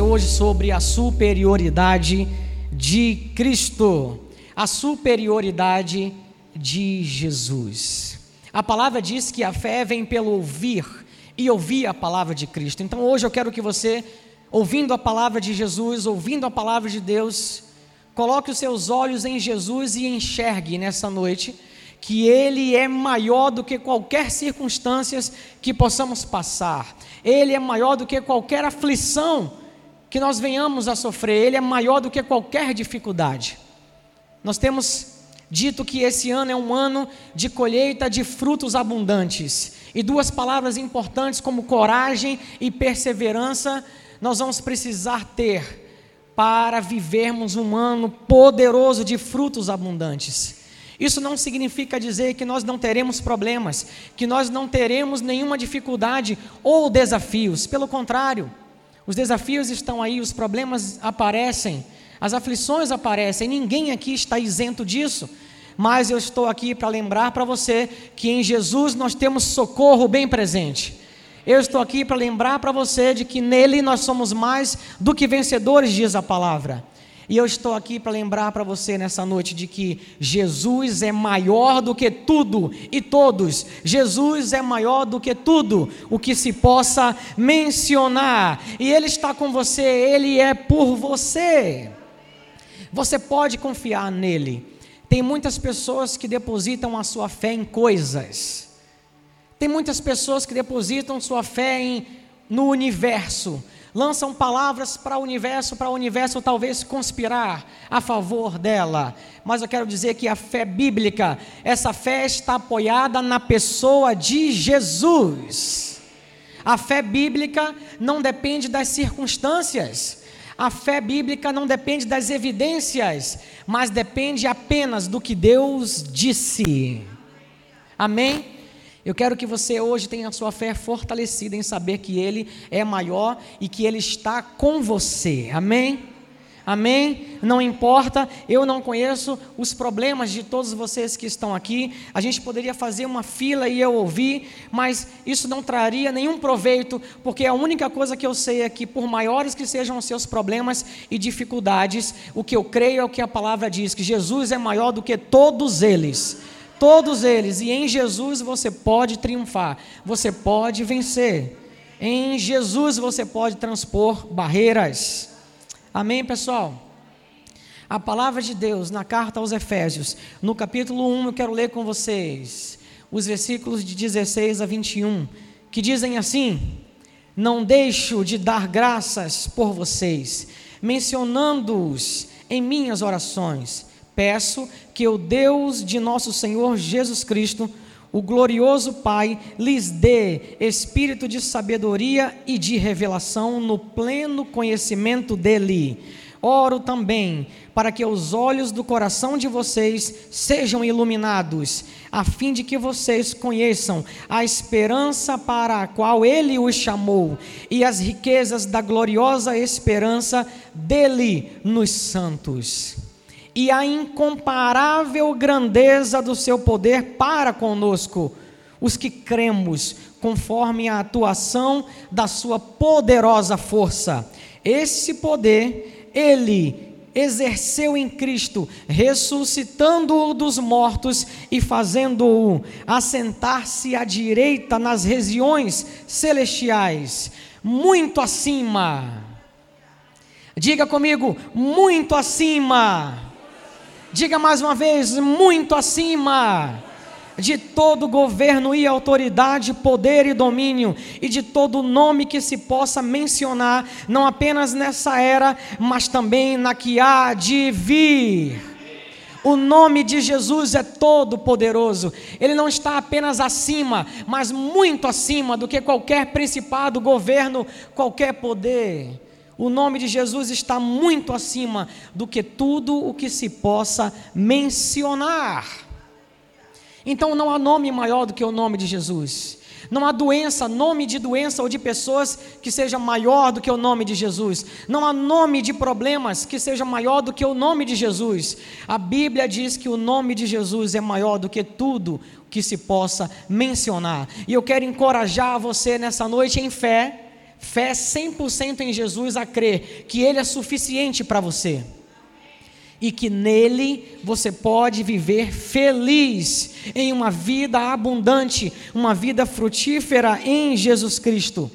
hoje sobre a superioridade de Cristo, a superioridade de Jesus. A palavra diz que a fé vem pelo ouvir e ouvir a palavra de Cristo. Então hoje eu quero que você, ouvindo a palavra de Jesus, ouvindo a palavra de Deus, coloque os seus olhos em Jesus e enxergue nessa noite que Ele é maior do que qualquer circunstâncias que possamos passar. Ele é maior do que qualquer aflição que nós venhamos a sofrer. Ele é maior do que qualquer dificuldade. Nós temos dito que esse ano é um ano de colheita de frutos abundantes. E duas palavras importantes como coragem e perseverança nós vamos precisar ter para vivermos um ano poderoso de frutos abundantes. Isso não significa dizer que nós não teremos problemas, que nós não teremos nenhuma dificuldade ou desafios. Pelo contrário, os desafios estão aí, os problemas aparecem, as aflições aparecem, ninguém aqui está isento disso. Mas eu estou aqui para lembrar para você que em Jesus nós temos socorro bem presente. Eu estou aqui para lembrar para você de que nele nós somos mais do que vencedores, diz a palavra. E eu estou aqui para lembrar para você nessa noite de que Jesus é maior do que tudo e todos. Jesus é maior do que tudo o que se possa mencionar. E Ele está com você, Ele é por você. Você pode confiar nele. Tem muitas pessoas que depositam a sua fé em coisas. Tem muitas pessoas que depositam sua fé em, no universo lançam palavras para o universo, para o universo talvez conspirar a favor dela. Mas eu quero dizer que a fé bíblica, essa fé está apoiada na pessoa de Jesus. A fé bíblica não depende das circunstâncias. A fé bíblica não depende das evidências, mas depende apenas do que Deus disse. Amém? Eu quero que você hoje tenha a sua fé fortalecida em saber que Ele é maior e que Ele está com você. Amém? Amém? Não importa, eu não conheço os problemas de todos vocês que estão aqui. A gente poderia fazer uma fila e eu ouvir, mas isso não traria nenhum proveito, porque a única coisa que eu sei é que, por maiores que sejam os seus problemas e dificuldades, o que eu creio é o que a palavra diz: que Jesus é maior do que todos eles. Todos eles, e em Jesus você pode triunfar, você pode vencer. Em Jesus você pode transpor barreiras. Amém, pessoal? A palavra de Deus na carta aos Efésios, no capítulo 1, eu quero ler com vocês os versículos de 16 a 21, que dizem assim: Não deixo de dar graças por vocês, mencionando-os em minhas orações peço que o Deus de nosso Senhor Jesus Cristo, o glorioso Pai, lhes dê espírito de sabedoria e de revelação no pleno conhecimento dEle. Oro também para que os olhos do coração de vocês sejam iluminados, a fim de que vocês conheçam a esperança para a qual Ele os chamou e as riquezas da gloriosa esperança dele nos santos e a incomparável grandeza do seu poder para conosco, os que cremos, conforme a atuação da sua poderosa força. Esse poder, ele exerceu em Cristo, ressuscitando-o dos mortos e fazendo-o assentar-se à direita nas regiões celestiais, muito acima. Diga comigo, muito acima Diga mais uma vez, muito acima de todo governo e autoridade, poder e domínio, e de todo nome que se possa mencionar, não apenas nessa era, mas também na que há de vir. O nome de Jesus é todo poderoso. Ele não está apenas acima, mas muito acima do que qualquer principado, governo, qualquer poder. O nome de Jesus está muito acima do que tudo o que se possa mencionar. Então não há nome maior do que o nome de Jesus. Não há doença, nome de doença ou de pessoas que seja maior do que o nome de Jesus. Não há nome de problemas que seja maior do que o nome de Jesus. A Bíblia diz que o nome de Jesus é maior do que tudo que se possa mencionar. E eu quero encorajar você nessa noite em fé Fé 100% em Jesus a crer que Ele é suficiente para você. E que nele você pode viver feliz em uma vida abundante, uma vida frutífera em Jesus Cristo.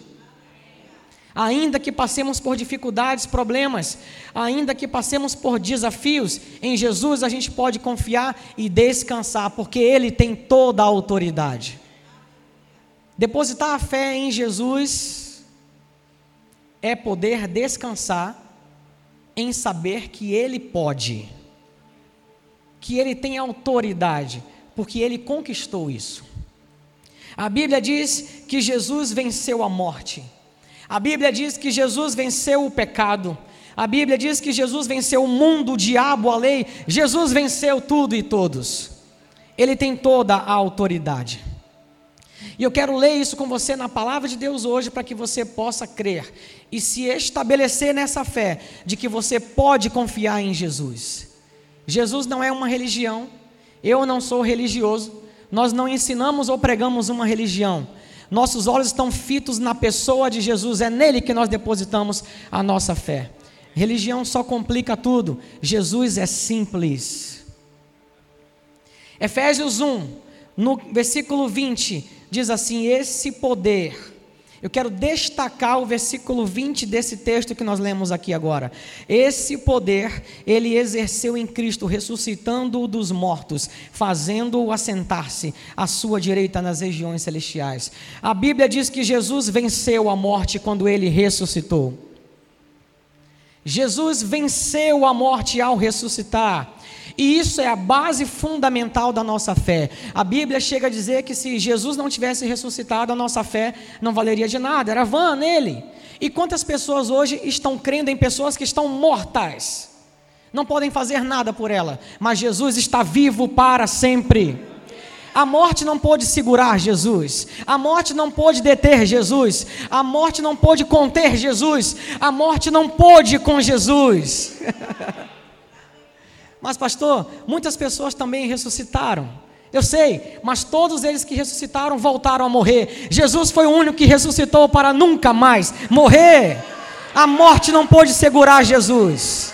Ainda que passemos por dificuldades, problemas, ainda que passemos por desafios, em Jesus a gente pode confiar e descansar, porque Ele tem toda a autoridade. Depositar a fé em Jesus é poder descansar em saber que Ele pode, que Ele tem autoridade, porque Ele conquistou isso. A Bíblia diz que Jesus venceu a morte. A Bíblia diz que Jesus venceu o pecado. A Bíblia diz que Jesus venceu o mundo, o diabo, a lei. Jesus venceu tudo e todos. Ele tem toda a autoridade. E eu quero ler isso com você na palavra de Deus hoje para que você possa crer e se estabelecer nessa fé de que você pode confiar em Jesus. Jesus não é uma religião, eu não sou religioso, nós não ensinamos ou pregamos uma religião. Nossos olhos estão fitos na pessoa de Jesus, é nele que nós depositamos a nossa fé. Religião só complica tudo, Jesus é simples. Efésios 1, no versículo 20, diz assim: Esse poder eu quero destacar o versículo 20 desse texto que nós lemos aqui agora. Esse poder ele exerceu em Cristo, ressuscitando-o dos mortos, fazendo-o assentar-se à sua direita nas regiões celestiais. A Bíblia diz que Jesus venceu a morte quando ele ressuscitou. Jesus venceu a morte ao ressuscitar. E isso é a base fundamental da nossa fé. A Bíblia chega a dizer que se Jesus não tivesse ressuscitado, a nossa fé não valeria de nada, era vã nele. E quantas pessoas hoje estão crendo em pessoas que estão mortas? Não podem fazer nada por ela, mas Jesus está vivo para sempre. A morte não pôde segurar Jesus, a morte não pôde deter Jesus, a morte não pôde conter Jesus, a morte não pôde com Jesus. Mas, pastor, muitas pessoas também ressuscitaram. Eu sei, mas todos eles que ressuscitaram voltaram a morrer. Jesus foi o único que ressuscitou para nunca mais morrer. A morte não pôde segurar Jesus.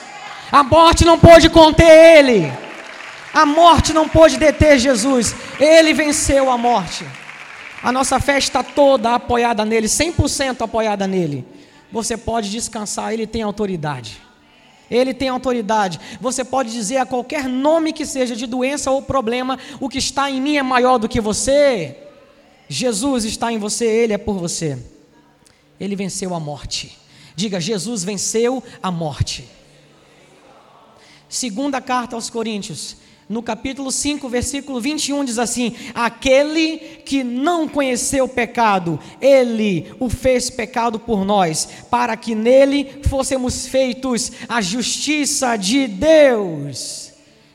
A morte não pôde conter ele. A morte não pôde deter Jesus. Ele venceu a morte. A nossa fé está toda apoiada nele, 100% apoiada nele. Você pode descansar, ele tem autoridade. Ele tem autoridade. Você pode dizer a qualquer nome que seja de doença ou problema: o que está em mim é maior do que você. Jesus está em você, Ele é por você. Ele venceu a morte. Diga: Jesus venceu a morte. Segunda carta aos Coríntios, no capítulo 5, versículo 21, diz assim: Aquele que não conheceu o pecado, ele o fez pecado por nós, para que nele fôssemos feitos a justiça de Deus.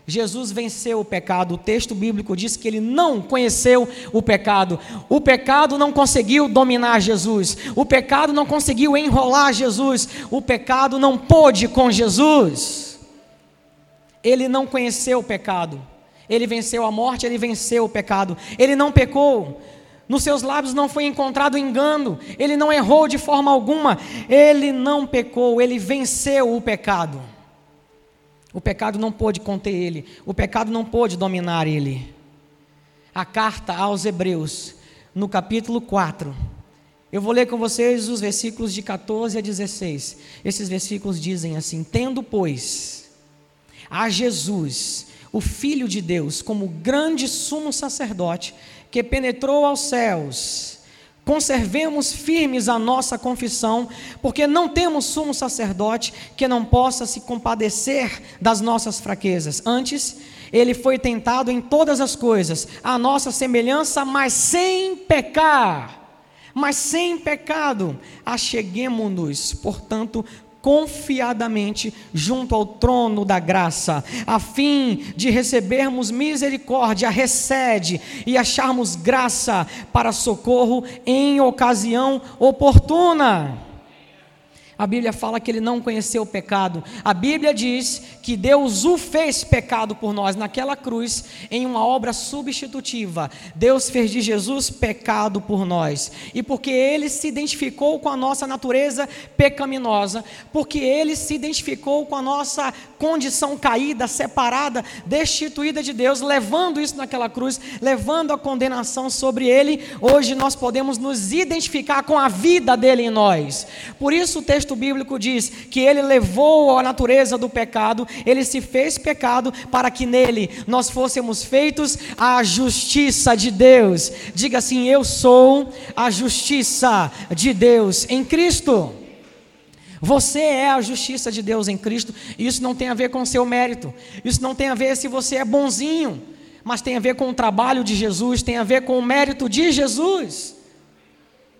Jesus venceu o pecado. O texto bíblico diz que ele não conheceu o pecado. O pecado não conseguiu dominar Jesus. O pecado não conseguiu enrolar Jesus. O pecado não pôde com Jesus. Ele não conheceu o pecado. Ele venceu a morte, ele venceu o pecado. Ele não pecou. Nos seus lábios não foi encontrado engano. Ele não errou de forma alguma. Ele não pecou, ele venceu o pecado. O pecado não pôde conter ele. O pecado não pôde dominar ele. A carta aos Hebreus, no capítulo 4. Eu vou ler com vocês os versículos de 14 a 16. Esses versículos dizem assim: Tendo, pois, a Jesus, o Filho de Deus, como grande sumo sacerdote que penetrou aos céus. Conservemos firmes a nossa confissão, porque não temos sumo sacerdote que não possa se compadecer das nossas fraquezas. Antes, ele foi tentado em todas as coisas, a nossa semelhança, mas sem pecar mas sem pecado. Acheguemo-nos, portanto, confiadamente junto ao trono da graça, a fim de recebermos misericórdia, recede e acharmos graça para socorro em ocasião oportuna. A Bíblia fala que ele não conheceu o pecado. A Bíblia diz que Deus o fez pecado por nós naquela cruz, em uma obra substitutiva. Deus fez de Jesus pecado por nós. E porque ele se identificou com a nossa natureza pecaminosa, porque ele se identificou com a nossa condição caída, separada, destituída de Deus, levando isso naquela cruz, levando a condenação sobre ele, hoje nós podemos nos identificar com a vida dele em nós. Por isso o texto texto bíblico diz que ele levou a natureza do pecado, ele se fez pecado para que nele nós fôssemos feitos a justiça de Deus. Diga assim: Eu sou a justiça de Deus em Cristo. Você é a justiça de Deus em Cristo. Isso não tem a ver com o seu mérito. Isso não tem a ver se você é bonzinho. Mas tem a ver com o trabalho de Jesus, tem a ver com o mérito de Jesus.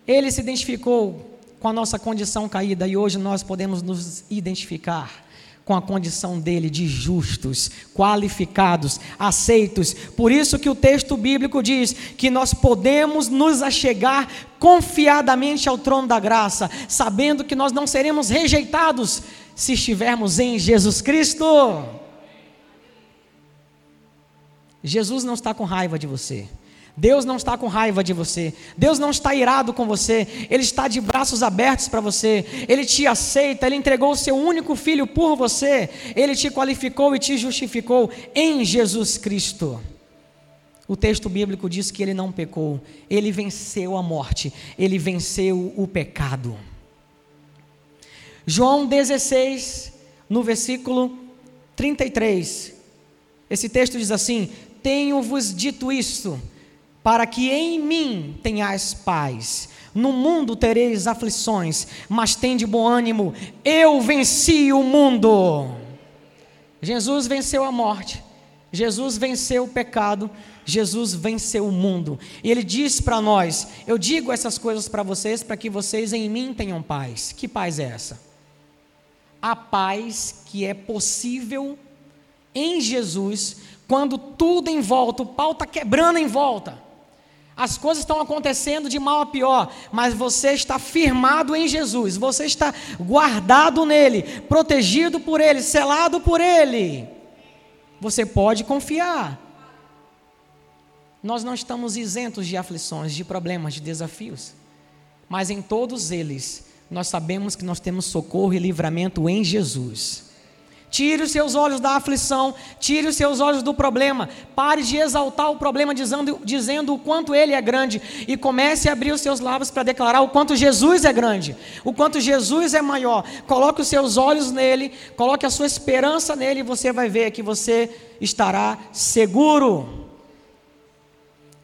Ele se identificou com a nossa condição caída e hoje nós podemos nos identificar com a condição dele de justos, qualificados, aceitos. Por isso que o texto bíblico diz que nós podemos nos achegar confiadamente ao trono da graça, sabendo que nós não seremos rejeitados se estivermos em Jesus Cristo. Jesus não está com raiva de você. Deus não está com raiva de você. Deus não está irado com você. Ele está de braços abertos para você. Ele te aceita. Ele entregou o seu único filho por você. Ele te qualificou e te justificou em Jesus Cristo. O texto bíblico diz que ele não pecou. Ele venceu a morte. Ele venceu o pecado. João 16, no versículo 33. Esse texto diz assim: Tenho-vos dito isto para que em mim tenhais paz. No mundo tereis aflições, mas tende bom ânimo, eu venci o mundo. Jesus venceu a morte, Jesus venceu o pecado, Jesus venceu o mundo. E ele diz para nós: Eu digo essas coisas para vocês para que vocês em mim tenham paz. Que paz é essa? A paz que é possível em Jesus, quando tudo em volta, o pau está quebrando em volta. As coisas estão acontecendo de mal a pior, mas você está firmado em Jesus, você está guardado nele, protegido por ele, selado por ele. Você pode confiar. Nós não estamos isentos de aflições, de problemas, de desafios, mas em todos eles nós sabemos que nós temos socorro e livramento em Jesus. Tire os seus olhos da aflição, tire os seus olhos do problema. Pare de exaltar o problema dizendo, dizendo o quanto ele é grande e comece a abrir os seus lábios para declarar o quanto Jesus é grande, o quanto Jesus é maior. Coloque os seus olhos nele, coloque a sua esperança nele e você vai ver que você estará seguro.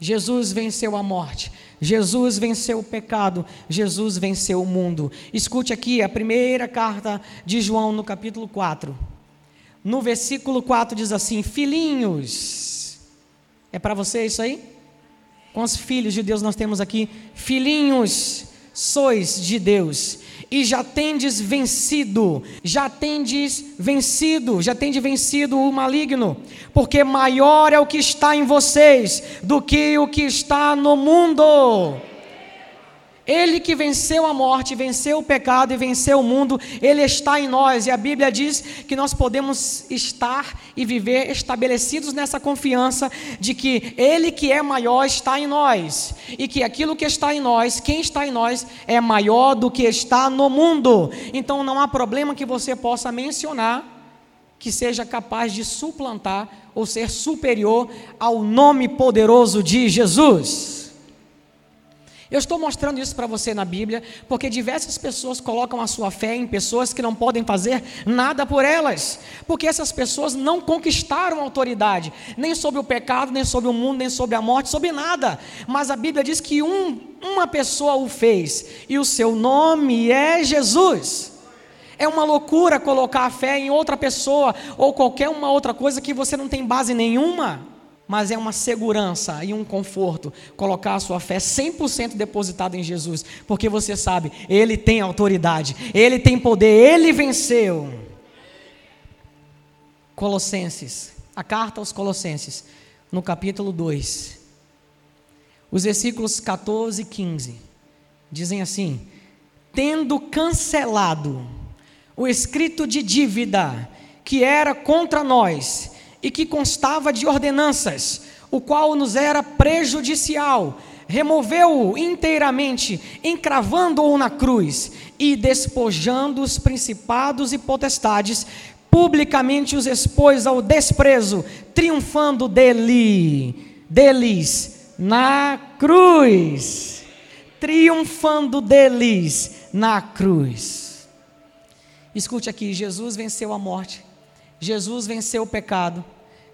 Jesus venceu a morte. Jesus venceu o pecado, Jesus venceu o mundo. Escute aqui a primeira carta de João no capítulo 4 no versículo 4 diz assim: Filhinhos, é para você isso aí? Quantos filhos de Deus nós temos aqui? Filhinhos, sois de Deus, e já tendes vencido, já tendes vencido, já tendes vencido o maligno, porque maior é o que está em vocês do que o que está no mundo. Ele que venceu a morte, venceu o pecado e venceu o mundo, Ele está em nós. E a Bíblia diz que nós podemos estar e viver estabelecidos nessa confiança de que Ele que é maior está em nós. E que aquilo que está em nós, quem está em nós, é maior do que está no mundo. Então não há problema que você possa mencionar que seja capaz de suplantar ou ser superior ao nome poderoso de Jesus. Eu estou mostrando isso para você na Bíblia, porque diversas pessoas colocam a sua fé em pessoas que não podem fazer nada por elas, porque essas pessoas não conquistaram autoridade, nem sobre o pecado, nem sobre o mundo, nem sobre a morte, sobre nada. Mas a Bíblia diz que um, uma pessoa o fez, e o seu nome é Jesus. É uma loucura colocar a fé em outra pessoa ou qualquer uma outra coisa que você não tem base nenhuma mas é uma segurança e um conforto colocar a sua fé 100% depositada em Jesus, porque você sabe, Ele tem autoridade, Ele tem poder, Ele venceu. Colossenses, a carta aos Colossenses, no capítulo 2, os versículos 14 e 15, dizem assim: tendo cancelado o escrito de dívida que era contra nós e que constava de ordenanças, o qual nos era prejudicial, removeu-o inteiramente, encravando-o na cruz e despojando os principados e potestades, publicamente os expôs ao desprezo, triunfando dele, deles na cruz. Triunfando deles na cruz. Escute aqui: Jesus venceu a morte, Jesus venceu o pecado,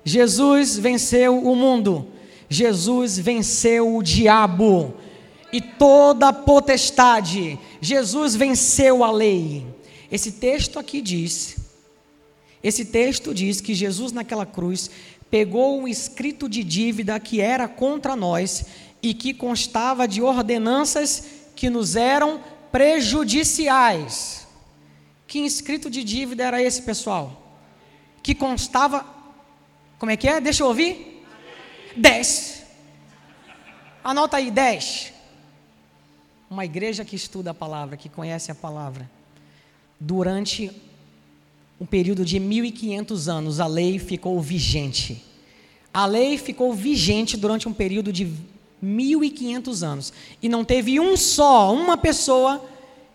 Jesus venceu o mundo, Jesus venceu o diabo e toda a potestade, Jesus venceu a lei. Esse texto aqui diz, esse texto diz que Jesus naquela cruz pegou um escrito de dívida que era contra nós e que constava de ordenanças que nos eram prejudiciais. Que escrito de dívida era esse, pessoal? Que constava. Como é que é? Deixa eu ouvir. 10. Anota aí, 10. Uma igreja que estuda a palavra, que conhece a palavra, durante um período de 1500 anos, a lei ficou vigente. A lei ficou vigente durante um período de 1500 anos. E não teve um só, uma pessoa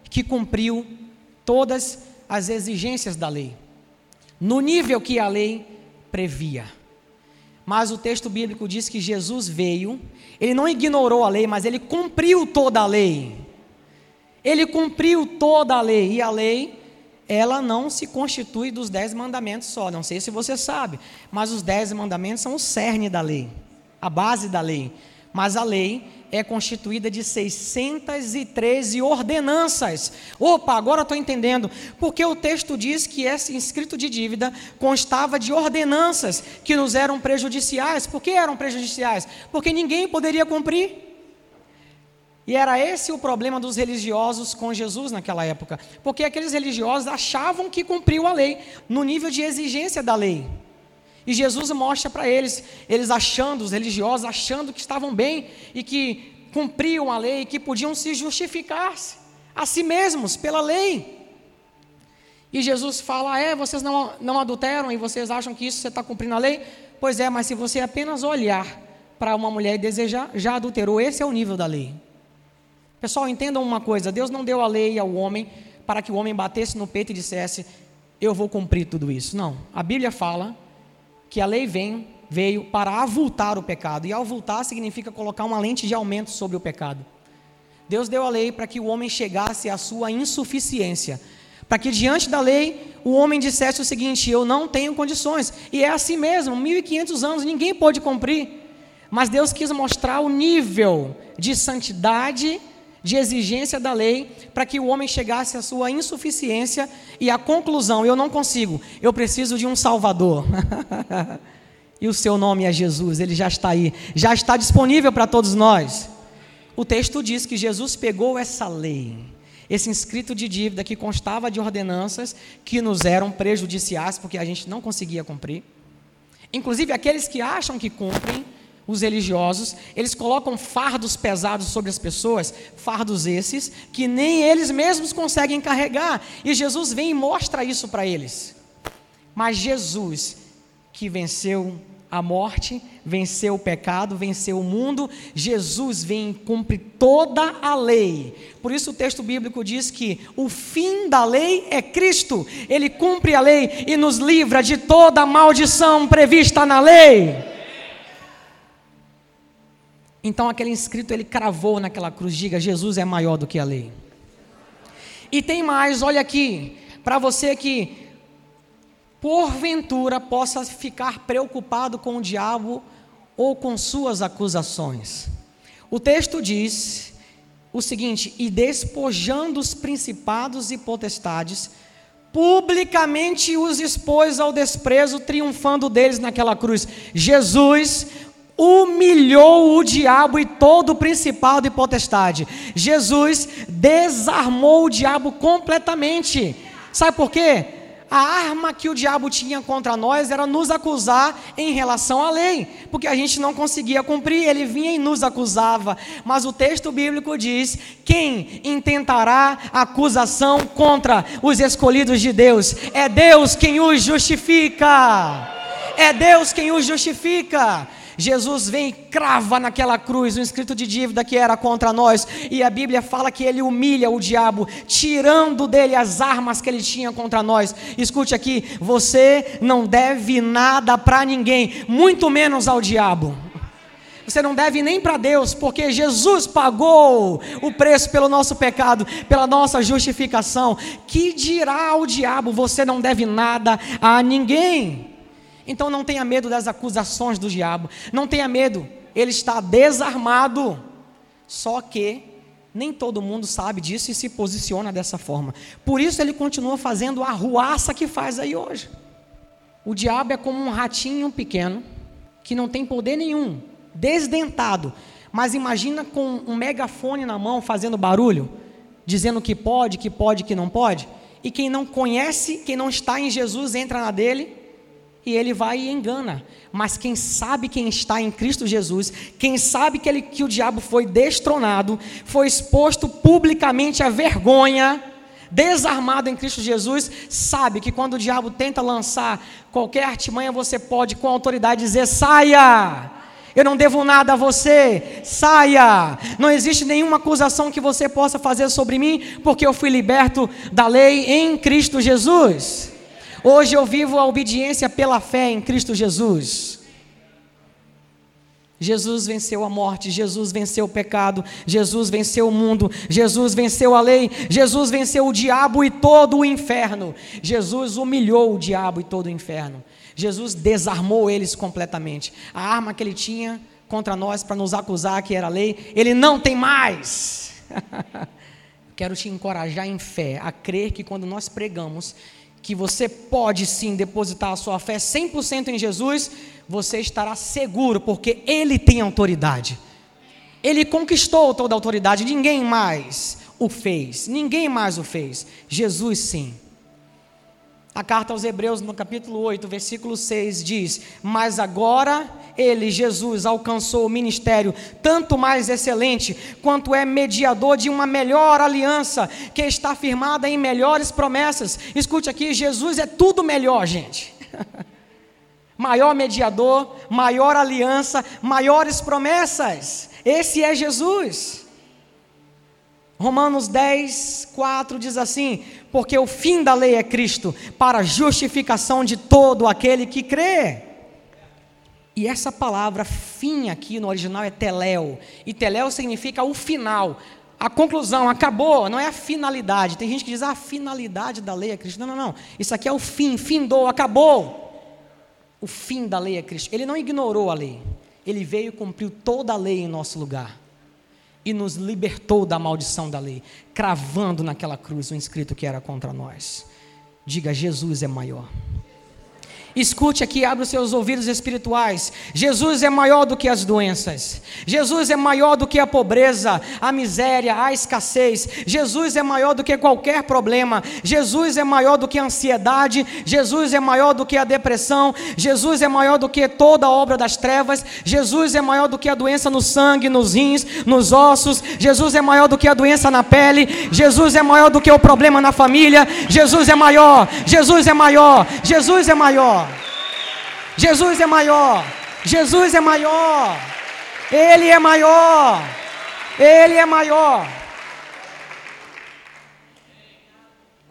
que cumpriu todas as exigências da lei, no nível que a lei previa. Mas o texto bíblico diz que Jesus veio, ele não ignorou a lei, mas ele cumpriu toda a lei. Ele cumpriu toda a lei, e a lei, ela não se constitui dos dez mandamentos só, não sei se você sabe, mas os dez mandamentos são o cerne da lei, a base da lei. Mas a lei é constituída de 613 ordenanças. Opa, agora estou entendendo. Porque o texto diz que esse inscrito de dívida constava de ordenanças que nos eram prejudiciais. Por que eram prejudiciais? Porque ninguém poderia cumprir. E era esse o problema dos religiosos com Jesus naquela época. Porque aqueles religiosos achavam que cumpriu a lei, no nível de exigência da lei. E Jesus mostra para eles, eles achando, os religiosos achando que estavam bem e que cumpriam a lei, que podiam se justificar a si mesmos pela lei. E Jesus fala: É, vocês não, não adulteram e vocês acham que isso você está cumprindo a lei? Pois é, mas se você apenas olhar para uma mulher e desejar, já adulterou. Esse é o nível da lei. Pessoal, entendam uma coisa: Deus não deu a lei ao homem para que o homem batesse no peito e dissesse: Eu vou cumprir tudo isso. Não. A Bíblia fala que a lei vem, veio para avultar o pecado. E avultar significa colocar uma lente de aumento sobre o pecado. Deus deu a lei para que o homem chegasse à sua insuficiência. Para que diante da lei o homem dissesse o seguinte: Eu não tenho condições. E é assim mesmo, 1500 anos, ninguém pôde cumprir. Mas Deus quis mostrar o nível de santidade de exigência da lei para que o homem chegasse à sua insuficiência e à conclusão: eu não consigo, eu preciso de um Salvador. e o seu nome é Jesus, ele já está aí, já está disponível para todos nós. O texto diz que Jesus pegou essa lei, esse inscrito de dívida que constava de ordenanças que nos eram prejudiciais porque a gente não conseguia cumprir. Inclusive aqueles que acham que cumprem, os religiosos, eles colocam fardos pesados sobre as pessoas, fardos esses que nem eles mesmos conseguem carregar, e Jesus vem e mostra isso para eles. Mas Jesus, que venceu a morte, venceu o pecado, venceu o mundo, Jesus vem e cumpre toda a lei. Por isso o texto bíblico diz que o fim da lei é Cristo. Ele cumpre a lei e nos livra de toda maldição prevista na lei. Então aquele inscrito ele cravou naquela cruz, diga: Jesus é maior do que a lei. E tem mais, olha aqui, para você que porventura possa ficar preocupado com o diabo ou com suas acusações. O texto diz o seguinte: e despojando os principados e potestades, publicamente os expôs ao desprezo, triunfando deles naquela cruz. Jesus humilhou o diabo e todo o principal de potestade. Jesus desarmou o diabo completamente. Sabe por quê? A arma que o diabo tinha contra nós era nos acusar em relação à lei, porque a gente não conseguia cumprir, ele vinha e nos acusava. Mas o texto bíblico diz: quem intentará acusação contra os escolhidos de Deus? É Deus quem os justifica. É Deus quem os justifica. Jesus vem e crava naquela cruz o inscrito de dívida que era contra nós, e a Bíblia fala que ele humilha o diabo, tirando dele as armas que ele tinha contra nós. Escute aqui: você não deve nada para ninguém, muito menos ao diabo. Você não deve nem para Deus, porque Jesus pagou o preço pelo nosso pecado, pela nossa justificação. Que dirá ao diabo? Você não deve nada a ninguém. Então não tenha medo das acusações do diabo, não tenha medo, ele está desarmado. Só que nem todo mundo sabe disso e se posiciona dessa forma. Por isso ele continua fazendo a ruaça que faz aí hoje. O diabo é como um ratinho pequeno que não tem poder nenhum, desdentado. Mas imagina com um megafone na mão fazendo barulho, dizendo que pode, que pode, que não pode. E quem não conhece, quem não está em Jesus, entra na dele e ele vai e engana. Mas quem sabe quem está em Cristo Jesus, quem sabe que, ele, que o diabo foi destronado, foi exposto publicamente à vergonha, desarmado em Cristo Jesus, sabe que quando o diabo tenta lançar qualquer artimanha, você pode com autoridade dizer: saia! Eu não devo nada a você, saia! Não existe nenhuma acusação que você possa fazer sobre mim, porque eu fui liberto da lei em Cristo Jesus. Hoje eu vivo a obediência pela fé em Cristo Jesus. Jesus venceu a morte, Jesus venceu o pecado, Jesus venceu o mundo, Jesus venceu a lei, Jesus venceu o diabo e todo o inferno. Jesus humilhou o diabo e todo o inferno. Jesus desarmou eles completamente. A arma que ele tinha contra nós para nos acusar que era lei, ele não tem mais. Quero te encorajar em fé, a crer que quando nós pregamos, que você pode sim depositar a sua fé 100% em Jesus, você estará seguro, porque Ele tem autoridade. Ele conquistou toda a autoridade, ninguém mais o fez, ninguém mais o fez, Jesus sim. A carta aos Hebreus, no capítulo 8, versículo 6, diz: Mas agora ele, Jesus, alcançou o ministério tanto mais excelente, quanto é mediador de uma melhor aliança, que está firmada em melhores promessas. Escute aqui: Jesus é tudo melhor, gente. maior mediador, maior aliança, maiores promessas. Esse é Jesus. Romanos 10, 4 diz assim: Porque o fim da lei é Cristo, para a justificação de todo aquele que crê. E essa palavra fim aqui no original é teléu, e teléu significa o final, a conclusão, acabou, não é a finalidade. Tem gente que diz, ah, a finalidade da lei é Cristo. Não, não, não. Isso aqui é o fim, findou, acabou. O fim da lei é Cristo. Ele não ignorou a lei, ele veio e cumpriu toda a lei em nosso lugar e nos libertou da maldição da lei, cravando naquela cruz o inscrito que era contra nós. Diga: Jesus é maior. Escute aqui, abra os seus ouvidos espirituais. Jesus é maior do que as doenças. Jesus é maior do que a pobreza, a miséria, a escassez. Jesus é maior do que qualquer problema. Jesus é maior do que a ansiedade. Jesus é maior do que a depressão. Jesus é maior do que toda a obra das trevas. Jesus é maior do que a doença no sangue, nos rins, nos ossos. Jesus é maior do que a doença na pele. Jesus é maior do que o problema na família. Jesus é maior. Jesus é maior. Jesus é maior. Jesus é maior. Jesus é maior. Ele é maior. Ele é maior.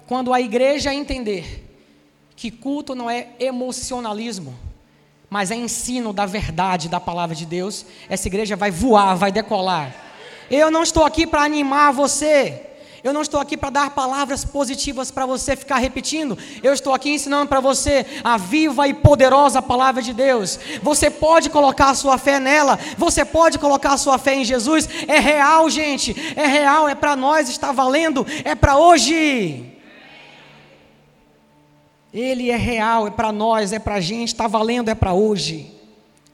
Quando a igreja entender que culto não é emocionalismo, mas é ensino da verdade da palavra de Deus, essa igreja vai voar, vai decolar. Eu não estou aqui para animar você. Eu não estou aqui para dar palavras positivas para você ficar repetindo. Eu estou aqui ensinando para você a viva e poderosa palavra de Deus. Você pode colocar a sua fé nela. Você pode colocar a sua fé em Jesus. É real, gente. É real. É para nós. Está valendo. É para hoje. Ele é real. É para nós. É para a gente. Está valendo. É para hoje.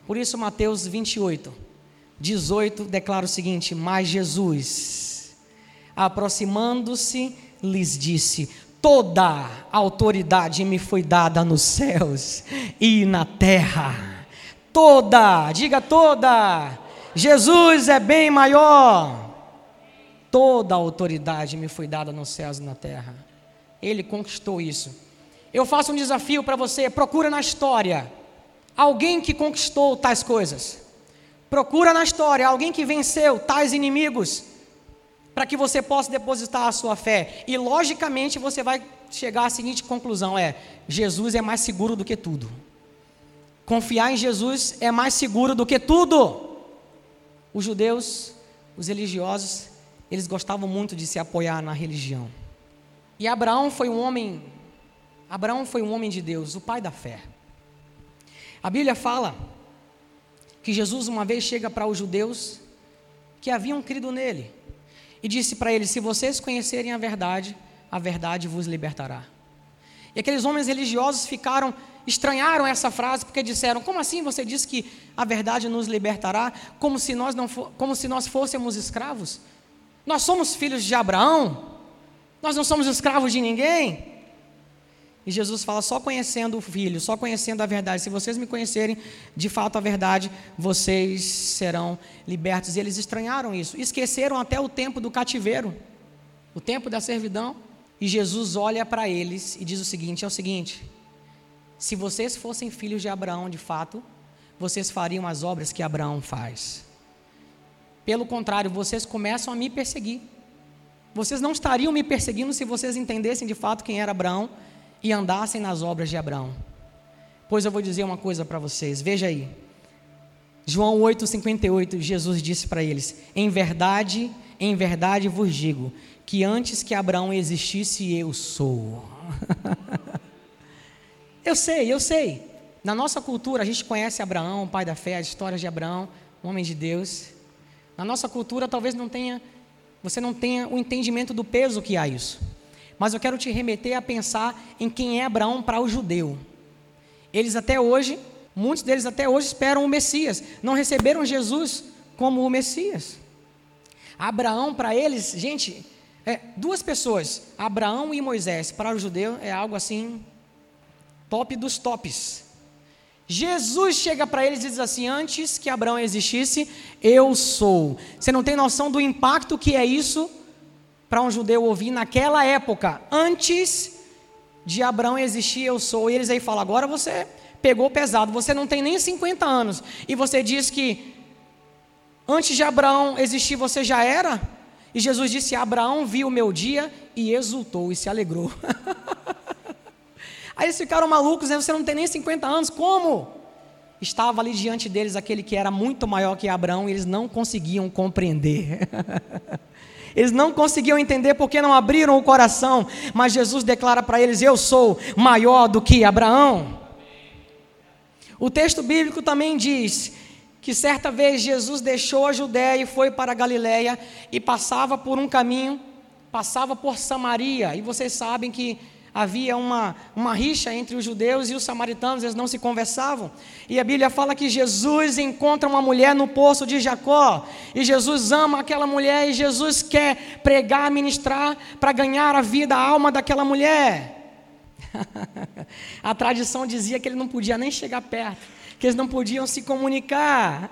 Por isso, Mateus 28, 18 declara o seguinte: Mas Jesus aproximando-se, lhes disse: toda autoridade me foi dada nos céus e na terra. Toda, diga toda. Jesus é bem maior. Toda autoridade me foi dada nos céus e na terra. Ele conquistou isso. Eu faço um desafio para você: procura na história alguém que conquistou tais coisas. Procura na história alguém que venceu tais inimigos, para que você possa depositar a sua fé. E logicamente você vai chegar à seguinte conclusão: é Jesus é mais seguro do que tudo. Confiar em Jesus é mais seguro do que tudo. Os judeus, os religiosos, eles gostavam muito de se apoiar na religião. E Abraão foi um homem, Abraão foi um homem de Deus, o pai da fé. A Bíblia fala que Jesus uma vez chega para os judeus que haviam crido nele e disse para eles: Se vocês conhecerem a verdade, a verdade vos libertará. E aqueles homens religiosos ficaram, estranharam essa frase, porque disseram: Como assim você diz que a verdade nos libertará? Como se nós, não como se nós fôssemos escravos? Nós somos filhos de Abraão? Nós não somos escravos de ninguém? E Jesus fala: só conhecendo o Filho, só conhecendo a verdade. Se vocês me conhecerem de fato a verdade, vocês serão libertos. E eles estranharam isso, esqueceram até o tempo do cativeiro, o tempo da servidão. E Jesus olha para eles e diz o seguinte: é o seguinte, se vocês fossem filhos de Abraão de fato, vocês fariam as obras que Abraão faz. Pelo contrário, vocês começam a me perseguir. Vocês não estariam me perseguindo se vocês entendessem de fato quem era Abraão e andassem nas obras de Abraão. Pois eu vou dizer uma coisa para vocês, veja aí. João 8,58, Jesus disse para eles: Em verdade, em verdade vos digo, que antes que Abraão existisse, eu sou. eu sei, eu sei. Na nossa cultura, a gente conhece Abraão, pai da fé, as histórias de Abraão, homem de Deus. Na nossa cultura, talvez não tenha, você não tenha o entendimento do peso que há isso. Mas eu quero te remeter a pensar em quem é Abraão para o judeu. Eles até hoje, muitos deles até hoje esperam o Messias, não receberam Jesus como o Messias. Abraão para eles, gente, é, duas pessoas, Abraão e Moisés, para o judeu é algo assim, top dos tops. Jesus chega para eles e diz assim: Antes que Abraão existisse, eu sou. Você não tem noção do impacto que é isso para um judeu ouvir naquela época, antes de Abraão existir, eu sou. E eles aí falam: agora você pegou pesado, você não tem nem 50 anos, e você diz que antes de Abraão existir você já era? E Jesus disse: Abraão viu o meu dia e exultou e se alegrou. aí eles ficaram malucos, né? você não tem nem 50 anos, como? Estava ali diante deles aquele que era muito maior que Abraão e eles não conseguiam compreender. Eles não conseguiam entender porque não abriram o coração, mas Jesus declara para eles: Eu sou maior do que Abraão. O texto bíblico também diz que certa vez Jesus deixou a Judéia e foi para a Galiléia e passava por um caminho, passava por Samaria. E vocês sabem que havia uma, uma rixa entre os judeus e os samaritanos, eles não se conversavam. E a Bíblia fala que Jesus encontra uma mulher no poço de Jacó, e Jesus ama aquela mulher, e Jesus quer pregar, ministrar para ganhar a vida, a alma daquela mulher. a tradição dizia que ele não podia nem chegar perto, que eles não podiam se comunicar.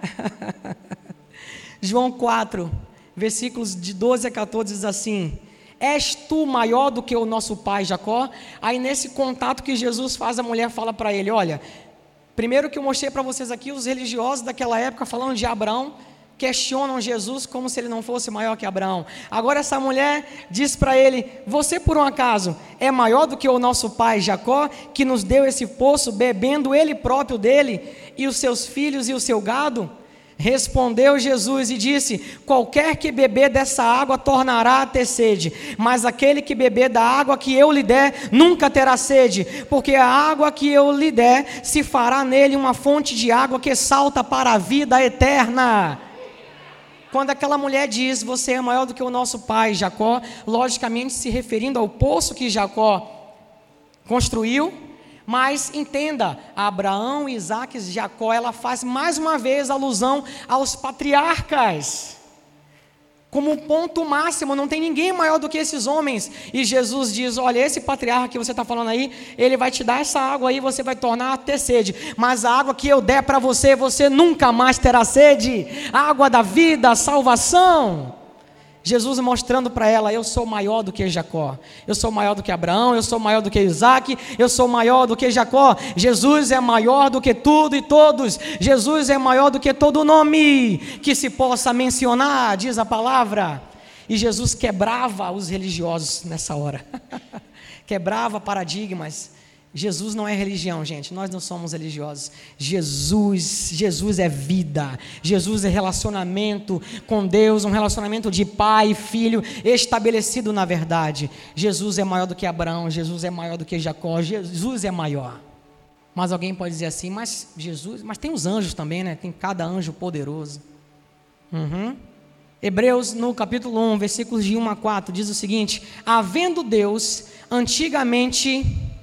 João 4, versículos de 12 a 14 diz assim: És tu maior do que o nosso pai Jacó? Aí nesse contato que Jesus faz, a mulher fala para ele: Olha, primeiro que eu mostrei para vocês aqui, os religiosos daquela época, falando de Abraão, questionam Jesus como se ele não fosse maior que Abraão. Agora essa mulher diz para ele: Você por um acaso é maior do que o nosso pai Jacó, que nos deu esse poço, bebendo ele próprio dele, e os seus filhos e o seu gado? Respondeu Jesus e disse: Qualquer que beber dessa água tornará a ter sede, mas aquele que beber da água que eu lhe der nunca terá sede, porque a água que eu lhe der se fará nele uma fonte de água que salta para a vida eterna. Quando aquela mulher diz: Você é maior do que o nosso pai Jacó, logicamente se referindo ao poço que Jacó construiu, mas entenda, Abraão, Isaac e Jacó, ela faz mais uma vez alusão aos patriarcas. como ponto máximo, não tem ninguém maior do que esses homens. E Jesus diz: Olha, esse patriarca que você está falando aí, ele vai te dar essa água aí, você vai tornar a ter sede. Mas a água que eu der para você, você nunca mais terá sede. Água da vida, salvação. Jesus mostrando para ela: Eu sou maior do que Jacó, eu sou maior do que Abraão, eu sou maior do que Isaac, eu sou maior do que Jacó. Jesus é maior do que tudo e todos, Jesus é maior do que todo nome que se possa mencionar, diz a palavra. E Jesus quebrava os religiosos nessa hora, quebrava paradigmas, Jesus não é religião, gente. Nós não somos religiosos. Jesus, Jesus é vida. Jesus é relacionamento com Deus, um relacionamento de pai e filho estabelecido na verdade. Jesus é maior do que Abraão, Jesus é maior do que Jacó, Jesus é maior. Mas alguém pode dizer assim, mas Jesus, mas tem os anjos também, né? Tem cada anjo poderoso. Uhum. Hebreus, no capítulo 1, versículos de 1 a 4, diz o seguinte: Havendo Deus antigamente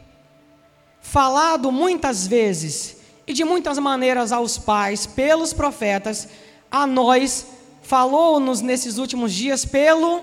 falado muitas vezes e de muitas maneiras aos pais pelos profetas, a nós falou-nos nesses últimos dias pelo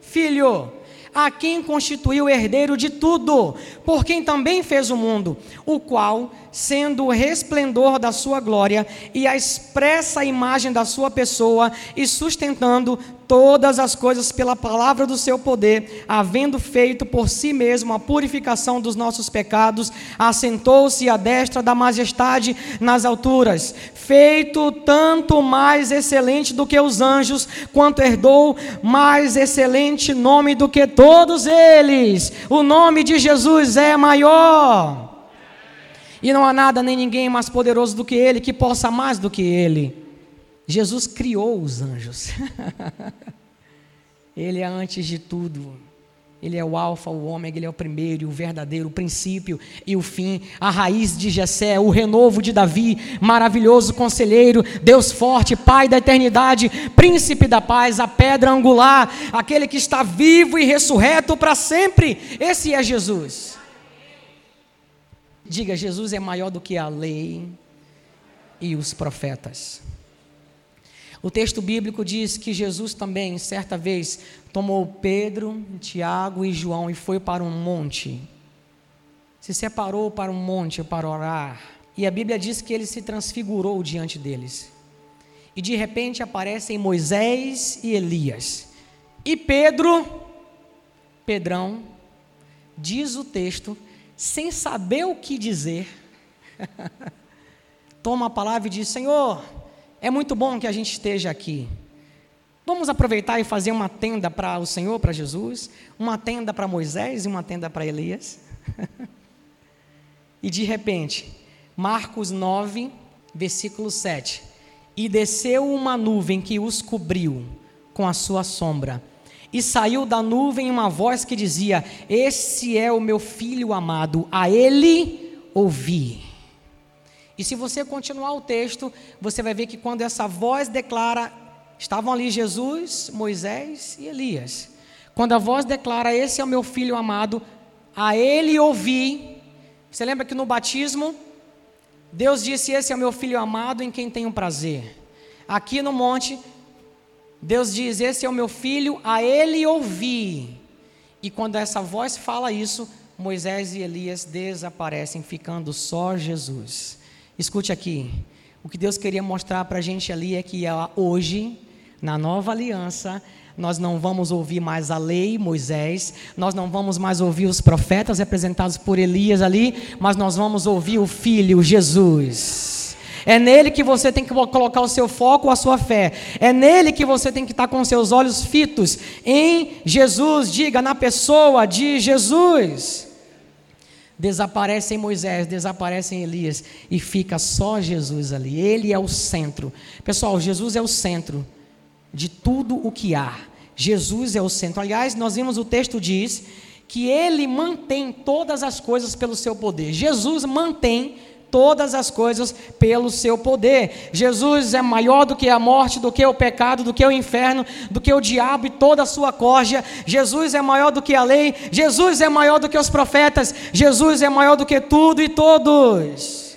Filho a quem constituiu herdeiro de tudo, por quem também fez o mundo, o qual, sendo o resplendor da sua glória e a expressa imagem da sua pessoa, e sustentando todas as coisas pela palavra do seu poder, havendo feito por si mesmo a purificação dos nossos pecados, assentou-se à destra da majestade nas alturas, feito tanto mais excelente do que os anjos, quanto herdou mais excelente nome do que todos eles. O nome de Jesus é maior. E não há nada nem ninguém mais poderoso do que ele, que possa mais do que ele. Jesus criou os anjos. ele é antes de tudo. Ele é o alfa, o ômega, ele é o primeiro, o verdadeiro, o princípio e o fim, a raiz de Jessé, o renovo de Davi, maravilhoso conselheiro, Deus forte, Pai da eternidade, príncipe da paz, a pedra angular, aquele que está vivo e ressurreto para sempre. Esse é Jesus. Diga, Jesus é maior do que a lei e os profetas. O texto bíblico diz que Jesus também, certa vez, tomou Pedro, Tiago e João e foi para um monte. Se separou para um monte para orar. E a Bíblia diz que ele se transfigurou diante deles. E de repente aparecem Moisés e Elias. E Pedro, Pedrão, diz o texto, sem saber o que dizer, toma a palavra e diz: Senhor, é muito bom que a gente esteja aqui. Vamos aproveitar e fazer uma tenda para o Senhor, para Jesus, uma tenda para Moisés e uma tenda para Elias. e de repente, Marcos 9, versículo 7. E desceu uma nuvem que os cobriu com a sua sombra. E saiu da nuvem uma voz que dizia: Esse é o meu filho amado, a ele ouvi. E se você continuar o texto, você vai ver que quando essa voz declara, estavam ali Jesus, Moisés e Elias. Quando a voz declara: Esse é o meu filho amado, a ele ouvi. Você lembra que no batismo, Deus disse: Esse é o meu filho amado em quem tenho prazer. Aqui no monte, Deus diz: Esse é o meu filho, a ele ouvi. E quando essa voz fala isso, Moisés e Elias desaparecem, ficando só Jesus. Escute aqui. O que Deus queria mostrar para a gente ali é que hoje, na nova aliança, nós não vamos ouvir mais a lei, Moisés, nós não vamos mais ouvir os profetas representados por Elias ali, mas nós vamos ouvir o Filho, Jesus. É nele que você tem que colocar o seu foco, a sua fé. É nele que você tem que estar com seus olhos fitos em Jesus. Diga, na pessoa de Jesus. Desaparece em Moisés, desaparece em Elias e fica só Jesus ali. Ele é o centro. Pessoal, Jesus é o centro de tudo o que há. Jesus é o centro. Aliás, nós vimos o texto diz que ele mantém todas as coisas pelo seu poder. Jesus mantém todas as coisas pelo seu poder. Jesus é maior do que a morte, do que o pecado, do que o inferno, do que o diabo e toda a sua corja. Jesus é maior do que a lei, Jesus é maior do que os profetas, Jesus é maior do que tudo e todos.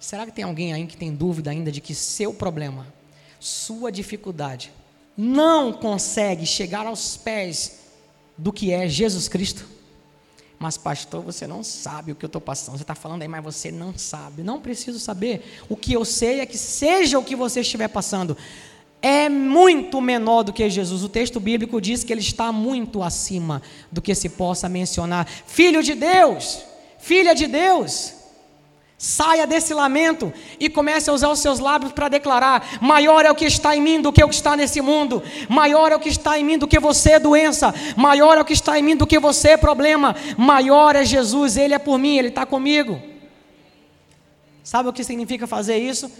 Será que tem alguém aí que tem dúvida ainda de que seu problema, sua dificuldade, não consegue chegar aos pés do que é Jesus Cristo. Mas, pastor, você não sabe o que eu estou passando. Você está falando aí, mas você não sabe. Não preciso saber. O que eu sei é que, seja o que você estiver passando, é muito menor do que Jesus. O texto bíblico diz que ele está muito acima do que se possa mencionar. Filho de Deus, filha de Deus. Saia desse lamento e comece a usar os seus lábios para declarar: maior é o que está em mim do que o que está nesse mundo, maior é o que está em mim do que você é doença, maior é o que está em mim do que você é problema, maior é Jesus, Ele é por mim, Ele está comigo. Sabe o que significa fazer isso?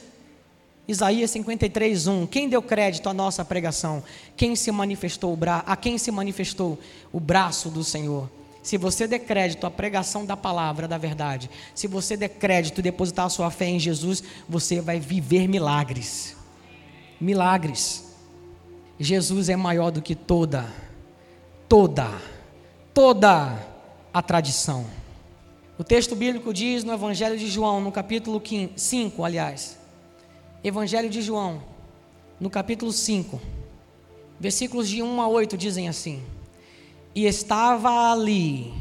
Isaías 53, 1. Quem deu crédito à nossa pregação? Quem se manifestou o bra... A quem se manifestou o braço do Senhor? Se você der crédito à pregação da palavra, da verdade, se você der crédito e depositar a sua fé em Jesus, você vai viver milagres. Milagres. Jesus é maior do que toda, toda, toda a tradição. O texto bíblico diz no Evangelho de João, no capítulo 5, aliás. Evangelho de João, no capítulo 5, versículos de 1 a 8 dizem assim: e estava ali.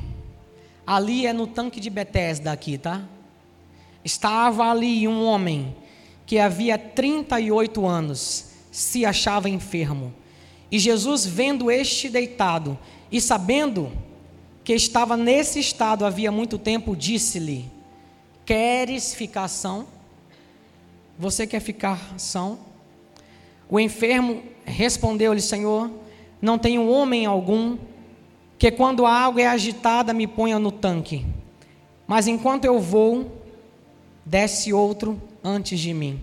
Ali é no tanque de Betesda aqui, tá? Estava ali um homem que havia 38 anos, se achava enfermo. E Jesus, vendo este deitado e sabendo que estava nesse estado havia muito tempo, disse-lhe: Queres ficar são? Você quer ficar são? O enfermo respondeu-lhe: Senhor, não tenho homem algum que quando a água é agitada me ponha no tanque, mas enquanto eu vou, desce outro antes de mim.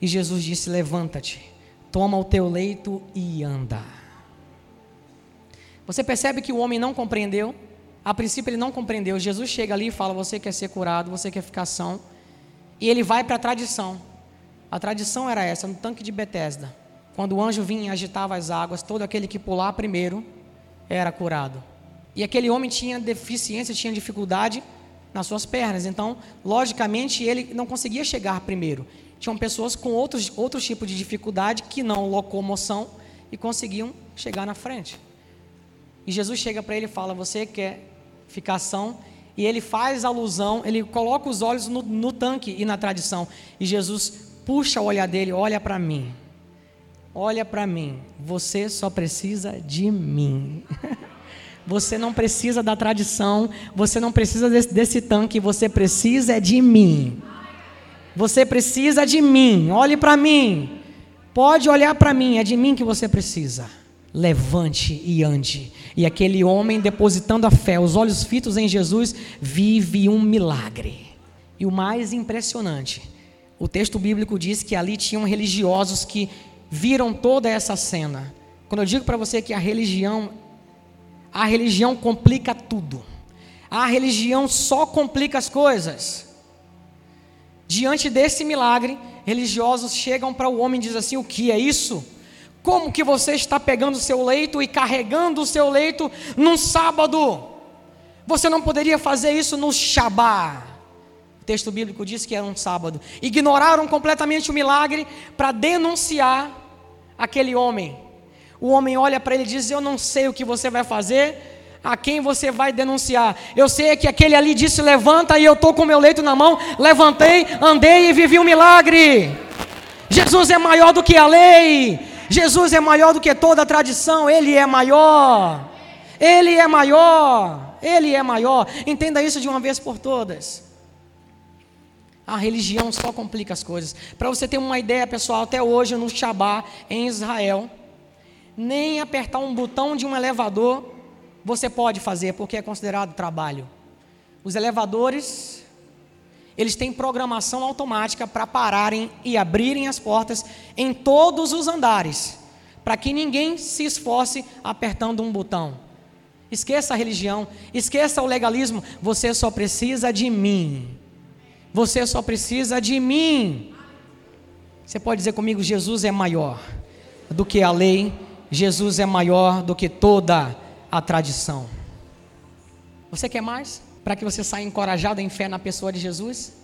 E Jesus disse: Levanta-te, toma o teu leito e anda. Você percebe que o homem não compreendeu? A princípio ele não compreendeu. Jesus chega ali e fala: Você quer ser curado, você quer ficar são. E ele vai para a tradição. A tradição era essa, no tanque de Betesda. Quando o anjo vinha e agitava as águas, todo aquele que pular primeiro era curado. E aquele homem tinha deficiência, tinha dificuldade nas suas pernas. Então, logicamente, ele não conseguia chegar primeiro. Tinham pessoas com outros, outros tipos de dificuldade que não locomoção e conseguiam chegar na frente. E Jesus chega para ele e fala: Você quer ficar são? E ele faz alusão, ele coloca os olhos no, no tanque e na tradição. E Jesus puxa o olhar dele: Olha para mim. Olha para mim, você só precisa de mim. Você não precisa da tradição, você não precisa desse, desse tanque, você precisa é de mim. Você precisa de mim. Olhe para mim. Pode olhar para mim, é de mim que você precisa. Levante e ande. E aquele homem, depositando a fé, os olhos fitos em Jesus, vive um milagre. E o mais impressionante, o texto bíblico diz que ali tinham religiosos que viram toda essa cena. Quando eu digo para você que a religião, a religião complica tudo. A religião só complica as coisas. Diante desse milagre, religiosos chegam para o homem e dizem assim: "O que é isso? Como que você está pegando o seu leito e carregando o seu leito num sábado? Você não poderia fazer isso no Shabá?" Texto bíblico diz que era um sábado. Ignoraram completamente o milagre para denunciar aquele homem. O homem olha para ele e diz: Eu não sei o que você vai fazer, a quem você vai denunciar. Eu sei que aquele ali disse: Levanta, e eu estou com meu leito na mão. Levantei, andei e vivi um milagre. Jesus é maior do que a lei, Jesus é maior do que toda a tradição, Ele é maior. Ele é maior, Ele é maior. Entenda isso de uma vez por todas. A religião só complica as coisas. Para você ter uma ideia, pessoal, até hoje no Shabá, em Israel, nem apertar um botão de um elevador você pode fazer, porque é considerado trabalho. Os elevadores, eles têm programação automática para pararem e abrirem as portas em todos os andares, para que ninguém se esforce apertando um botão. Esqueça a religião, esqueça o legalismo, você só precisa de mim. Você só precisa de mim. Você pode dizer comigo: Jesus é maior do que a lei, Jesus é maior do que toda a tradição. Você quer mais? Para que você saia encorajado em fé na pessoa de Jesus?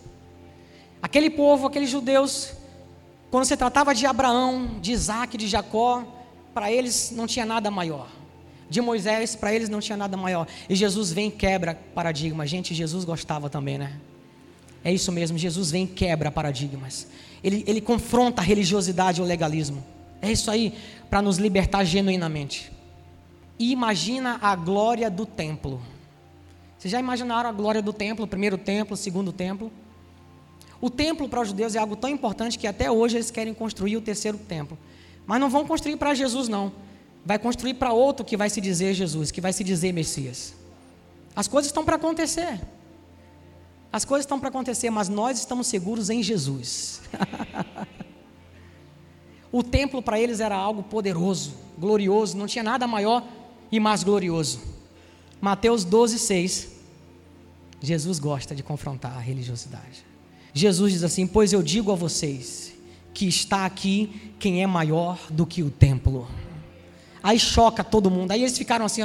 Aquele povo, aqueles judeus, quando se tratava de Abraão, de Isaac, de Jacó, para eles não tinha nada maior. De Moisés, para eles não tinha nada maior. E Jesus vem e quebra paradigma. Gente, Jesus gostava também, né? É isso mesmo, Jesus vem e quebra paradigmas. Ele, ele confronta a religiosidade e o legalismo. É isso aí, para nos libertar genuinamente. E imagina a glória do templo. Vocês já imaginaram a glória do templo, o primeiro templo, o segundo templo? O templo para os judeus é algo tão importante que até hoje eles querem construir o terceiro templo. Mas não vão construir para Jesus, não. Vai construir para outro que vai se dizer Jesus, que vai se dizer Messias. As coisas estão para acontecer. As coisas estão para acontecer, mas nós estamos seguros em Jesus. o templo para eles era algo poderoso, glorioso, não tinha nada maior e mais glorioso. Mateus 12, 6. Jesus gosta de confrontar a religiosidade. Jesus diz assim: Pois eu digo a vocês que está aqui quem é maior do que o templo. Aí choca todo mundo. Aí eles ficaram assim: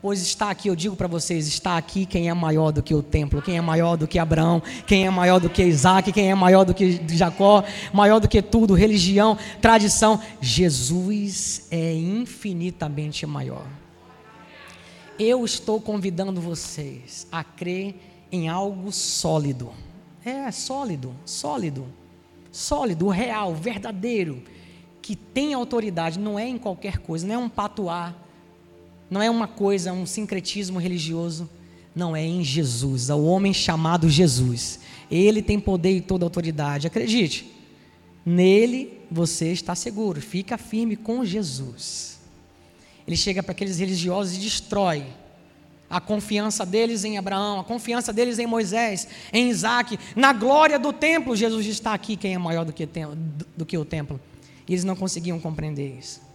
Pois está aqui, eu digo para vocês: está aqui quem é maior do que o templo, quem é maior do que Abraão, quem é maior do que Isaac, quem é maior do que Jacó, maior do que tudo, religião, tradição. Jesus é infinitamente maior. Eu estou convidando vocês a crer em algo sólido é sólido, sólido, sólido, real, verdadeiro, que tem autoridade, não é em qualquer coisa, não é um patuá, não é uma coisa, um sincretismo religioso, não é em Jesus, é o homem chamado Jesus. Ele tem poder e toda autoridade. Acredite, nele você está seguro, fica firme com Jesus. Ele chega para aqueles religiosos e destrói a confiança deles em Abraão, a confiança deles em Moisés, em Isaac, na glória do templo. Jesus está aqui, quem é maior do que, do que o templo. E eles não conseguiam compreender isso.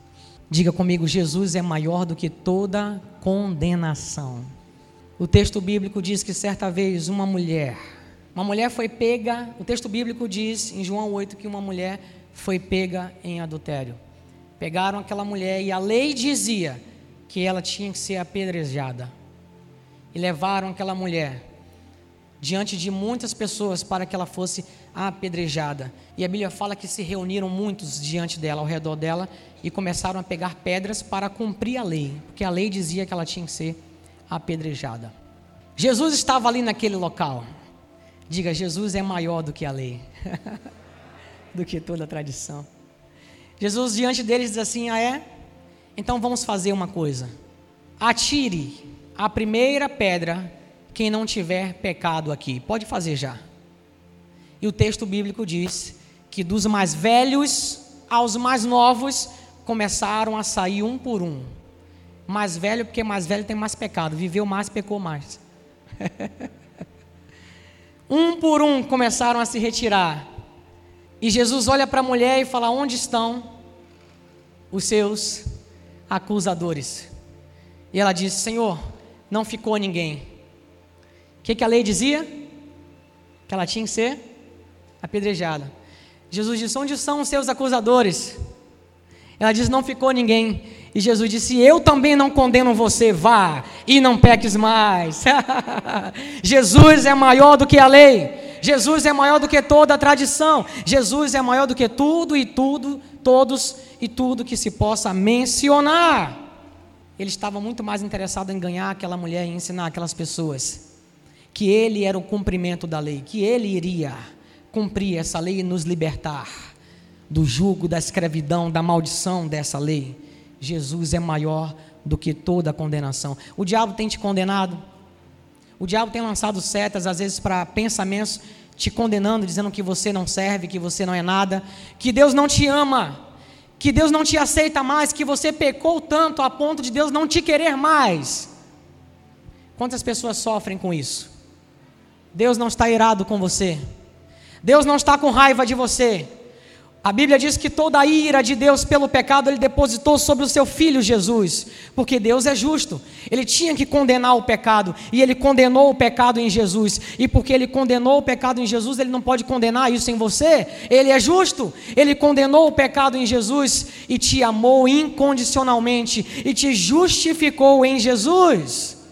Diga comigo: Jesus é maior do que toda condenação. O texto bíblico diz que certa vez uma mulher, uma mulher foi pega, o texto bíblico diz em João 8 que uma mulher foi pega em adultério. Pegaram aquela mulher e a lei dizia que ela tinha que ser apedrejada e levaram aquela mulher diante de muitas pessoas para que ela fosse apedrejada. E a Bíblia fala que se reuniram muitos diante dela, ao redor dela, e começaram a pegar pedras para cumprir a lei, porque a lei dizia que ela tinha que ser apedrejada. Jesus estava ali naquele local. Diga, Jesus é maior do que a lei, do que toda a tradição. Jesus diante deles diz assim: Ah, é? Então vamos fazer uma coisa. Atire a primeira pedra quem não tiver pecado aqui. Pode fazer já. E o texto bíblico diz que dos mais velhos aos mais novos começaram a sair um por um. Mais velho, porque mais velho tem mais pecado. Viveu mais, pecou mais. um por um começaram a se retirar. E Jesus olha para a mulher e fala: Onde estão os seus acusadores? E ela diz: Senhor, não ficou ninguém. O que, que a lei dizia? Que ela tinha que ser apedrejada. Jesus disse: Onde são os seus acusadores? Ela diz: Não ficou ninguém. E Jesus disse: Eu também não condeno você, vá e não peques mais. Jesus é maior do que a lei. Jesus é maior do que toda a tradição. Jesus é maior do que tudo e tudo, todos e tudo que se possa mencionar ele estava muito mais interessado em ganhar aquela mulher e ensinar aquelas pessoas que ele era o cumprimento da lei, que ele iria cumprir essa lei e nos libertar do jugo, da escravidão, da maldição dessa lei. Jesus é maior do que toda a condenação. O diabo tem te condenado. O diabo tem lançado setas, às vezes, para pensamentos te condenando, dizendo que você não serve, que você não é nada, que Deus não te ama que Deus não te aceita mais, que você pecou tanto a ponto de Deus não te querer mais. Quantas pessoas sofrem com isso? Deus não está irado com você. Deus não está com raiva de você. A Bíblia diz que toda a ira de Deus pelo pecado ele depositou sobre o seu filho Jesus, porque Deus é justo. Ele tinha que condenar o pecado e ele condenou o pecado em Jesus. E porque ele condenou o pecado em Jesus, ele não pode condenar isso em você. Ele é justo. Ele condenou o pecado em Jesus e te amou incondicionalmente e te justificou em Jesus.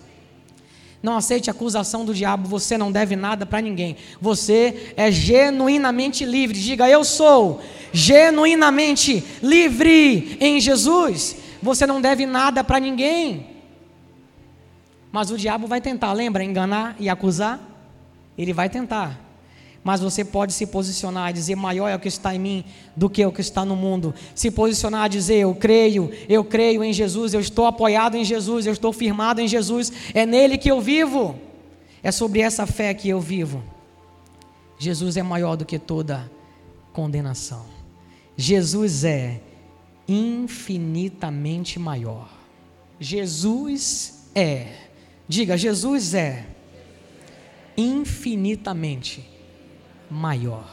Não aceite a acusação do diabo, você não deve nada para ninguém. Você é genuinamente livre. Diga, eu sou genuinamente livre em Jesus. Você não deve nada para ninguém. Mas o diabo vai tentar, lembra? Enganar e acusar? Ele vai tentar. Mas você pode se posicionar e dizer: maior é o que está em mim do que o que está no mundo. Se posicionar e dizer: eu creio, eu creio em Jesus, eu estou apoiado em Jesus, eu estou firmado em Jesus, é nele que eu vivo. É sobre essa fé que eu vivo. Jesus é maior do que toda condenação. Jesus é infinitamente maior. Jesus é, diga, Jesus é infinitamente maior.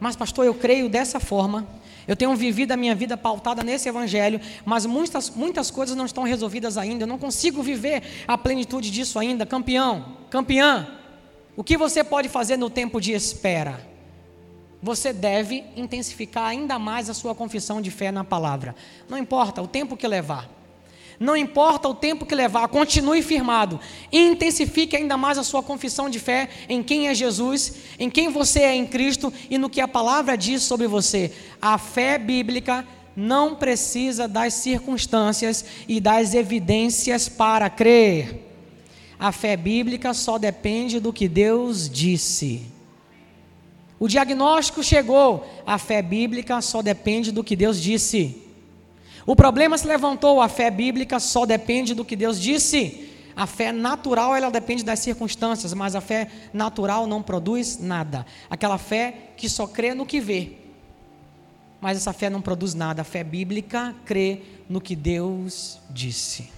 Mas, pastor, eu creio dessa forma. Eu tenho vivido a minha vida pautada nesse evangelho, mas muitas, muitas coisas não estão resolvidas ainda. Eu não consigo viver a plenitude disso ainda. Campeão, campeã, o que você pode fazer no tempo de espera? Você deve intensificar ainda mais a sua confissão de fé na palavra. Não importa o tempo que levar. Não importa o tempo que levar, continue firmado. Intensifique ainda mais a sua confissão de fé em quem é Jesus, em quem você é em Cristo e no que a palavra diz sobre você. A fé bíblica não precisa das circunstâncias e das evidências para crer. A fé bíblica só depende do que Deus disse. O diagnóstico chegou, a fé bíblica só depende do que Deus disse. O problema se levantou, a fé bíblica só depende do que Deus disse. A fé natural, ela depende das circunstâncias, mas a fé natural não produz nada. Aquela fé que só crê no que vê. Mas essa fé não produz nada. A fé bíblica crê no que Deus disse.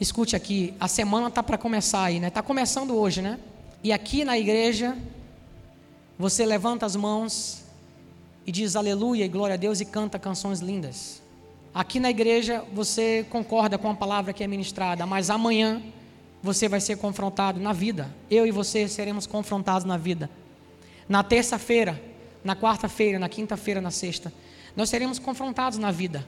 Escute aqui, a semana está para começar aí, né? Está começando hoje, né? E aqui na igreja, você levanta as mãos e diz aleluia e glória a Deus e canta canções lindas. Aqui na igreja você concorda com a palavra que é ministrada, mas amanhã você vai ser confrontado na vida. Eu e você seremos confrontados na vida. Na terça-feira, na quarta-feira, na quinta-feira, na sexta, nós seremos confrontados na vida.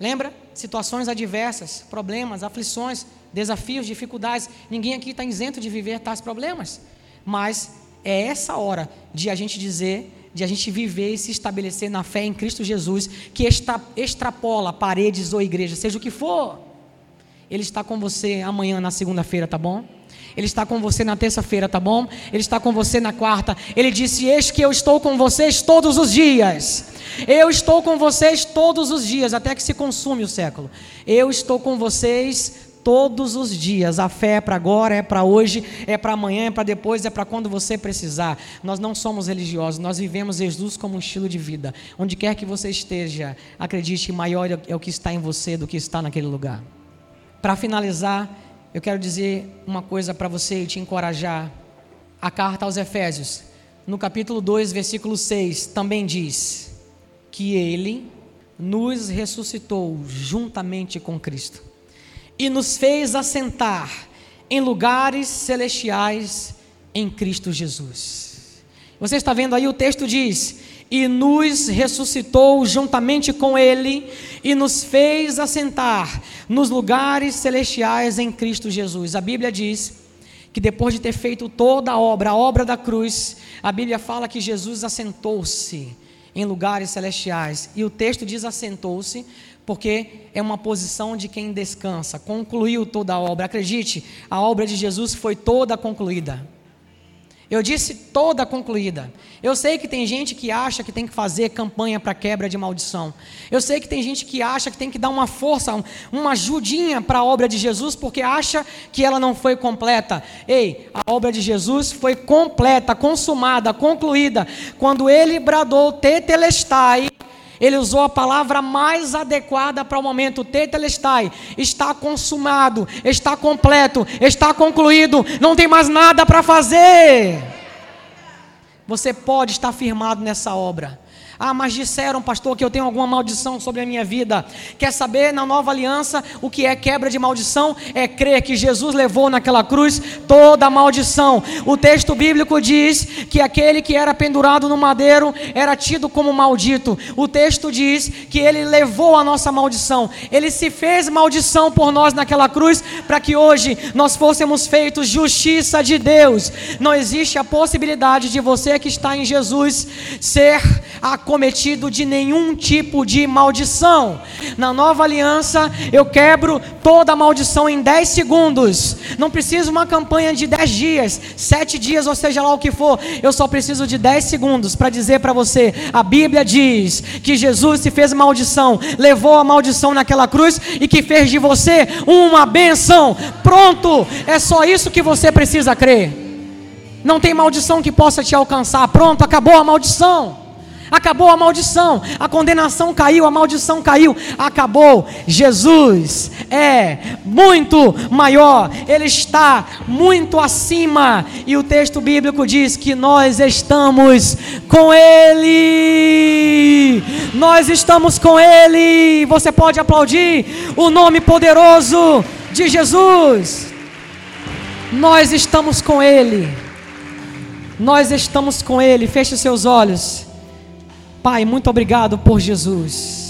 Lembra? Situações adversas, problemas, aflições, desafios, dificuldades. Ninguém aqui está isento de viver tais problemas. Mas é essa hora de a gente dizer de a gente viver e se estabelecer na fé em Cristo Jesus, que extra, extrapola paredes ou igreja, seja o que for. Ele está com você amanhã na segunda-feira, tá bom? Ele está com você na terça-feira, tá bom? Ele está com você na quarta. Ele disse: Eis que eu estou com vocês todos os dias. Eu estou com vocês todos os dias, até que se consume o século. Eu estou com vocês todos os dias. A fé é para agora, é para hoje, é para amanhã, é para depois, é para quando você precisar. Nós não somos religiosos, nós vivemos Jesus como um estilo de vida. Onde quer que você esteja, acredite que maior é o que está em você do que está naquele lugar. Para finalizar, eu quero dizer uma coisa para você e te encorajar. A carta aos Efésios, no capítulo 2, versículo 6, também diz que ele nos ressuscitou juntamente com Cristo e nos fez assentar em lugares celestiais em Cristo Jesus. Você está vendo aí o texto diz: e nos ressuscitou juntamente com Ele e nos fez assentar nos lugares celestiais em Cristo Jesus. A Bíblia diz que depois de ter feito toda a obra, a obra da cruz, a Bíblia fala que Jesus assentou-se em lugares celestiais. E o texto diz assentou-se porque é uma posição de quem descansa, concluiu toda a obra. Acredite, a obra de Jesus foi toda concluída. Eu disse toda concluída. Eu sei que tem gente que acha que tem que fazer campanha para quebra de maldição. Eu sei que tem gente que acha que tem que dar uma força, uma ajudinha para a obra de Jesus, porque acha que ela não foi completa. Ei, a obra de Jesus foi completa, consumada, concluída. Quando ele bradou tetelestai, ele usou a palavra mais adequada para o momento. Tetelestai, está consumado, está completo, está concluído, não tem mais nada para fazer. Você pode estar firmado nessa obra. Ah, mas disseram, pastor, que eu tenho alguma maldição sobre a minha vida. Quer saber na nova aliança o que é quebra de maldição? É crer que Jesus levou naquela cruz toda a maldição. O texto bíblico diz que aquele que era pendurado no madeiro era tido como maldito. O texto diz que ele levou a nossa maldição. Ele se fez maldição por nós naquela cruz para que hoje nós fôssemos feitos justiça de Deus. Não existe a possibilidade de você que está em Jesus ser a acometido de nenhum tipo de maldição. Na nova aliança, eu quebro toda maldição em 10 segundos. Não preciso uma campanha de 10 dias, 7 dias, ou seja lá o que for. Eu só preciso de 10 segundos para dizer para você: a Bíblia diz que Jesus se fez maldição, levou a maldição naquela cruz e que fez de você uma benção. Pronto, é só isso que você precisa crer. Não tem maldição que possa te alcançar. Pronto, acabou a maldição. Acabou a maldição, a condenação caiu, a maldição caiu, acabou. Jesus é muito maior, Ele está muito acima, e o texto bíblico diz que nós estamos com Ele. Nós estamos com Ele. Você pode aplaudir o nome poderoso de Jesus. Nós estamos com Ele. Nós estamos com Ele. Feche seus olhos. Pai, muito obrigado por Jesus.